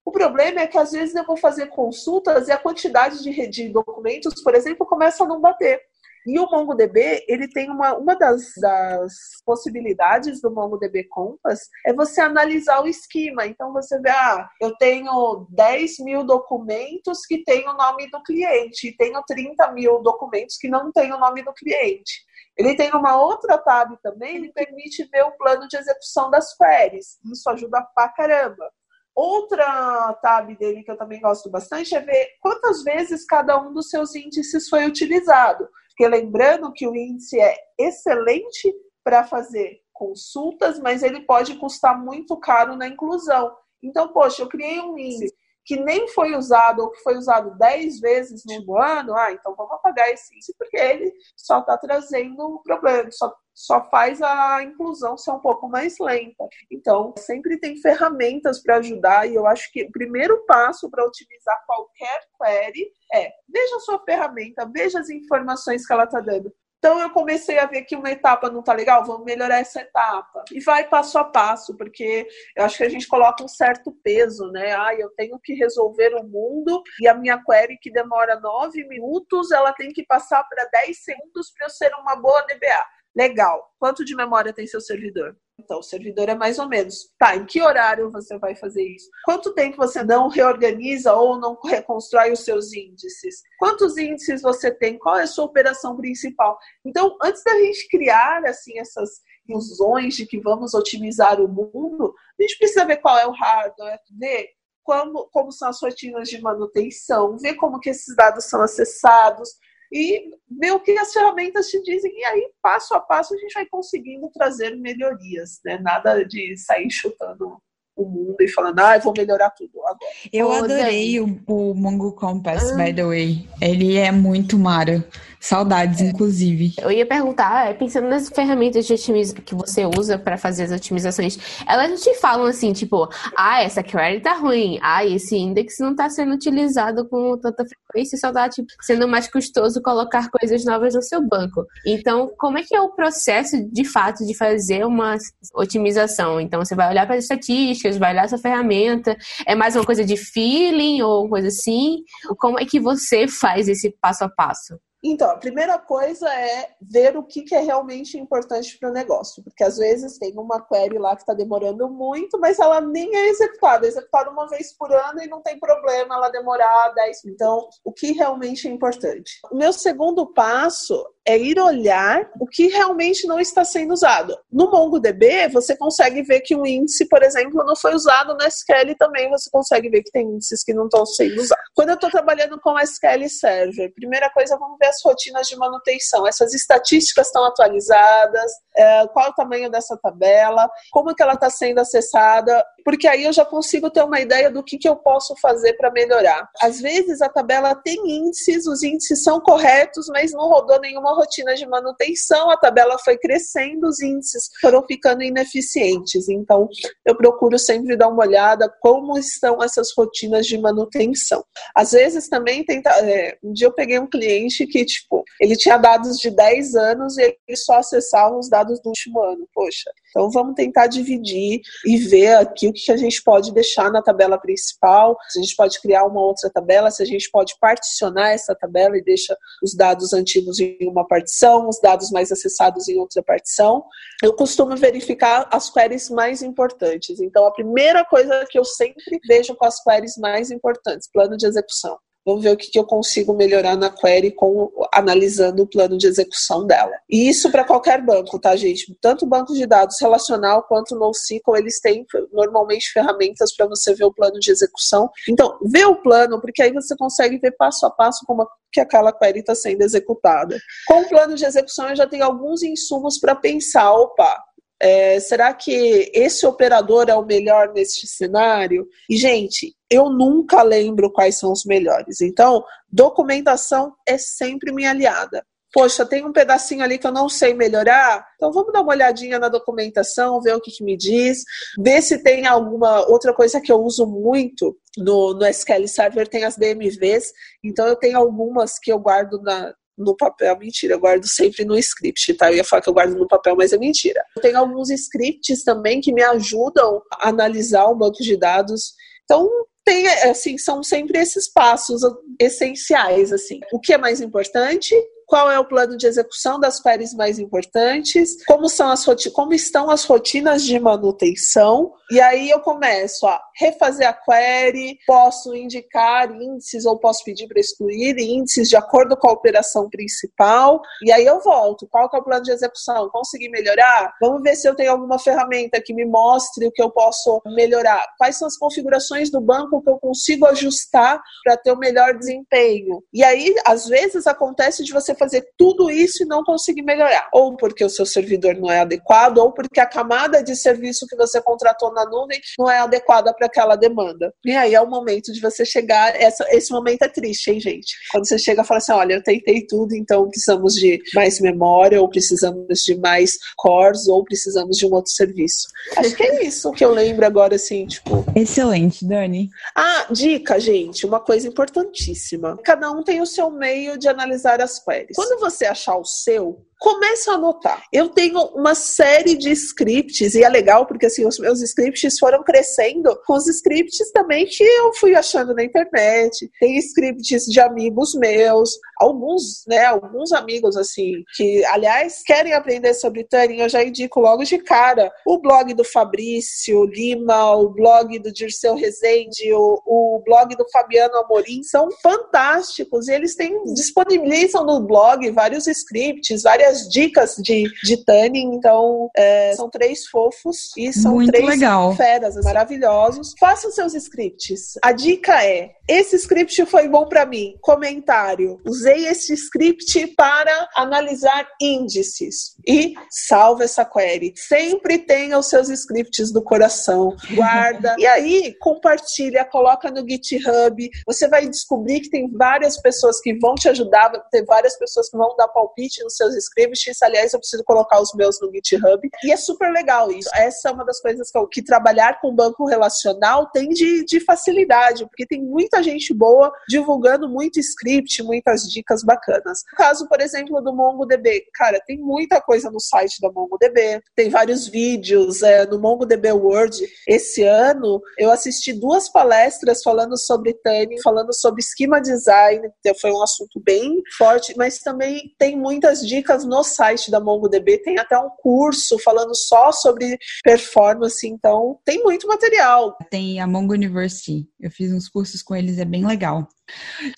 O problema é que às vezes eu vou fazer consultas e a quantidade de, de documentos, por exemplo, começa a não bater. E o MongoDB, ele tem uma, uma das, das possibilidades do MongoDB Compass é você analisar o esquema. Então você vê, ah, eu tenho 10 mil documentos que tem o nome do cliente, e tenho 30 mil documentos que não tem o nome do cliente. Ele tem uma outra tab também, ele permite ver o plano de execução das queries. Isso ajuda pra caramba. Outra tab dele que eu também gosto bastante é ver quantas vezes cada um dos seus índices foi utilizado. Porque lembrando que o índice é excelente para fazer consultas, mas ele pode custar muito caro na inclusão. Então, poxa, eu criei um índice que nem foi usado ou que foi usado 10 vezes no ano, ah, então vamos apagar esse índice, porque ele só está trazendo problema, só só faz a inclusão ser um pouco mais lenta. Então, sempre tem ferramentas para ajudar, e eu acho que o primeiro passo para otimizar qualquer query é veja a sua ferramenta, veja as informações que ela está dando. Então eu comecei a ver que uma etapa não está legal, vamos melhorar essa etapa. E vai passo a passo, porque eu acho que a gente coloca um certo peso, né? Ah, eu tenho que resolver o mundo e a minha query que demora nove minutos, ela tem que passar para 10 segundos para eu ser uma boa DBA. Legal. Quanto de memória tem seu servidor? Então, o servidor é mais ou menos. Tá, em que horário você vai fazer isso? Quanto tempo você não reorganiza ou não reconstrói os seus índices? Quantos índices você tem? Qual é a sua operação principal? Então, antes da gente criar assim essas ilusões de que vamos otimizar o mundo, a gente precisa ver qual é o hardware, ver como, como são as rotinas de manutenção, ver como que esses dados são acessados, e ver o que as ferramentas te dizem. E aí, passo a passo, a gente vai conseguindo trazer melhorias, né? Nada de sair chutando o mundo e falando, ah, eu vou melhorar tudo agora. Eu adorei o, o Mongo Compass, ah. by the way. Ele é muito mara. Saudades, é. inclusive. Eu ia perguntar, é, pensando nas ferramentas de otimização que você usa para fazer as otimizações, elas te falam assim, tipo, ah, essa query tá ruim, ah, esse index não tá sendo utilizado com tanta frequência, só tá tipo, sendo mais custoso colocar coisas novas no seu banco. Então, como é que é o processo, de fato, de fazer uma otimização? Então, você vai olhar para as estatísticas, vai olhar sua ferramenta, é mais uma coisa de feeling ou coisa assim? Como é que você faz esse passo a passo? Então, a primeira coisa é ver o que, que é realmente importante para o negócio, porque às vezes tem uma query lá que está demorando muito, mas ela nem é executada, é executada uma vez por ano e não tem problema ela demorar 10 Então, o que realmente é importante? O meu segundo passo é ir olhar o que realmente não está sendo usado. No MongoDB, você consegue ver que um índice, por exemplo, não foi usado no SQL também, você consegue ver que tem índices que não estão sendo usados. Quando eu estou trabalhando com SQL Server, primeira coisa, vamos ver as rotinas de manutenção. Essas estatísticas estão atualizadas, é, qual é o tamanho dessa tabela, como que ela está sendo acessada, porque aí eu já consigo ter uma ideia do que, que eu posso fazer para melhorar. Às vezes a tabela tem índices, os índices são corretos, mas não rodou nenhuma rotina de manutenção, a tabela foi crescendo, os índices foram ficando ineficientes. Então, eu procuro sempre dar uma olhada como estão essas rotinas de manutenção. Às vezes também tenta, é, um dia eu peguei um cliente que, tipo, ele tinha dados de 10 anos e ele só acessava os dados do último ano. Poxa, então vamos tentar dividir e ver aqui o que a gente pode deixar na tabela principal, se a gente pode criar uma outra tabela, se a gente pode particionar essa tabela e deixa os dados antigos em uma partição, os dados mais acessados em outra partição. Eu costumo verificar as queries mais importantes. Então, a primeira coisa que eu sempre vejo com as queries mais importantes, plano de execução. Vamos ver o que, que eu consigo melhorar na query com analisando o plano de execução dela. E isso para qualquer banco, tá, gente? Tanto banco de dados relacional quanto NoSQL, eles têm normalmente ferramentas para você ver o plano de execução. Então, vê o plano, porque aí você consegue ver passo a passo como que aquela query está sendo executada. Com o plano de execução, eu já tenho alguns insumos para pensar, opa, é, será que esse operador é o melhor neste cenário? E, gente, eu nunca lembro quais são os melhores. Então, documentação é sempre minha aliada. Poxa, tem um pedacinho ali que eu não sei melhorar, então vamos dar uma olhadinha na documentação, ver o que, que me diz, ver se tem alguma outra coisa que eu uso muito no, no SQL Server, tem as DMVs, então eu tenho algumas que eu guardo na, no papel, mentira, eu guardo sempre no script, tá? Eu ia falar que eu guardo no papel, mas é mentira. Eu tenho alguns scripts também que me ajudam a analisar o banco de dados. Então, tem, assim, são sempre esses passos essenciais, assim. O que é mais importante? Qual é o plano de execução das queries mais importantes, como, são as como estão as rotinas de manutenção, e aí eu começo a refazer a query, posso indicar índices ou posso pedir para excluir índices de acordo com a operação principal, e aí eu volto. Qual é o plano de execução? Consegui melhorar? Vamos ver se eu tenho alguma ferramenta que me mostre o que eu posso melhorar. Quais são as configurações do banco que eu consigo ajustar para ter o melhor desempenho? E aí, às vezes, acontece de você fazer tudo isso e não conseguir melhorar. Ou porque o seu servidor não é adequado, ou porque a camada de serviço que você contratou na nuvem não é adequada para aquela demanda. E aí é o momento de você chegar. Essa, esse momento é triste, hein, gente? Quando você chega e fala assim: olha, eu tentei tudo, então precisamos de mais memória, ou precisamos de mais cores, ou precisamos de um outro serviço. Acho que é isso que eu lembro agora, assim, tipo. Excelente, Dani. Ah, dica, gente, uma coisa importantíssima. Cada um tem o seu meio de analisar as queries. Quando você achar o seu, comece a anotar. Eu tenho uma série de scripts, e é legal porque assim, os meus scripts foram crescendo com os scripts também que eu fui achando na internet. Tem scripts de amigos meus, alguns, né, alguns amigos assim, que aliás querem aprender sobre Turing, eu já indico logo de cara o blog do Fabrício Lima, o blog do Dirceu Rezende, o, o blog do Fabiano Amorim, são fantásticos e eles têm disponibilizam no blog vários scripts, várias várias dicas de, de tanning. Então, é, são três fofos e são Muito três legal. feras maravilhosos. Façam seus scripts. A dica é: esse script foi bom para mim. Comentário: usei esse script para analisar índices e salva essa query. Sempre tenha os seus scripts do coração, guarda <laughs> e aí compartilha, coloca no GitHub. Você vai descobrir que tem várias pessoas que vão te ajudar, vai ter várias pessoas que vão dar palpite nos seus scripts scripts, aliás, eu preciso colocar os meus no GitHub. E é super legal isso. Essa é uma das coisas que, eu, que trabalhar com banco relacional tem de, de facilidade, porque tem muita gente boa divulgando muito script, muitas dicas bacanas. No caso, por exemplo, do MongoDB, cara, tem muita coisa no site da MongoDB, tem vários vídeos é, no MongoDB World. Esse ano eu assisti duas palestras falando sobre Turing, falando sobre esquema design, foi um assunto bem forte, mas também tem muitas dicas no site da MongoDB, tem até um curso falando só sobre performance, então tem muito material. Tem a Mongo University, eu fiz uns cursos com eles, é bem legal.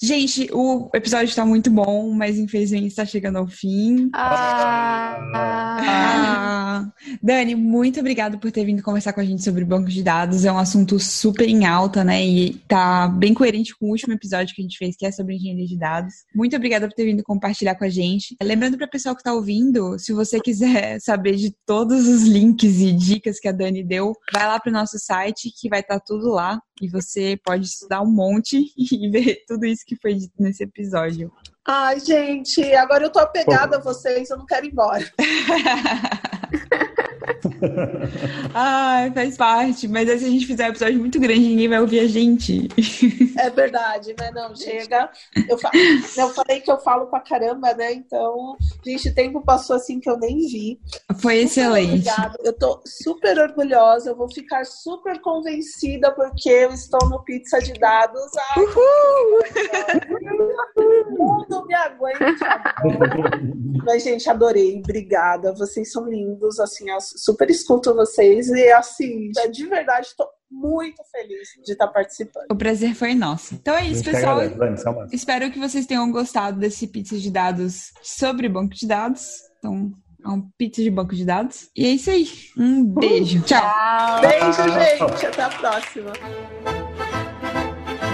Gente, o episódio está muito bom, mas infelizmente está chegando ao fim. Ah, ah. Dani, muito obrigada por ter vindo conversar com a gente sobre banco de dados. É um assunto super em alta, né? E tá bem coerente com o último episódio que a gente fez, que é sobre engenharia de dados. Muito obrigada por ter vindo compartilhar com a gente. Lembrando para o pessoal que está ouvindo, se você quiser <laughs> saber de todos os links e dicas que a Dani deu, vai lá para o nosso site que vai estar tá tudo lá e você pode estudar um monte <laughs> e ver tudo isso que foi dito nesse episódio. Ai, gente, agora eu tô apegada a vocês, eu não quero ir embora. <laughs> <laughs> Ai, faz parte. Mas aí, se a gente fizer um episódio muito grande, ninguém vai ouvir a gente. É verdade, né? Não, chega. Eu, fa... eu falei que eu falo pra caramba, né? Então, gente, o tempo passou assim que eu nem vi. Foi excelente. Obrigada. Eu tô super orgulhosa, eu vou ficar super convencida porque eu estou no Pizza de Dados. Ai, o mundo me aguenta. <laughs> Mas, gente, adorei. Obrigada. Vocês são lindos, assim, super escuto vocês e assim, é de verdade, tô muito feliz de estar participando. O prazer foi nosso. Então é isso, pessoal. Agradece, Espero que vocês tenham gostado desse pizza de dados sobre banco de dados. Então, é um pizza de banco de dados. E é isso aí. Um beijo. Uh, tchau. Beijo, gente. Até a próxima.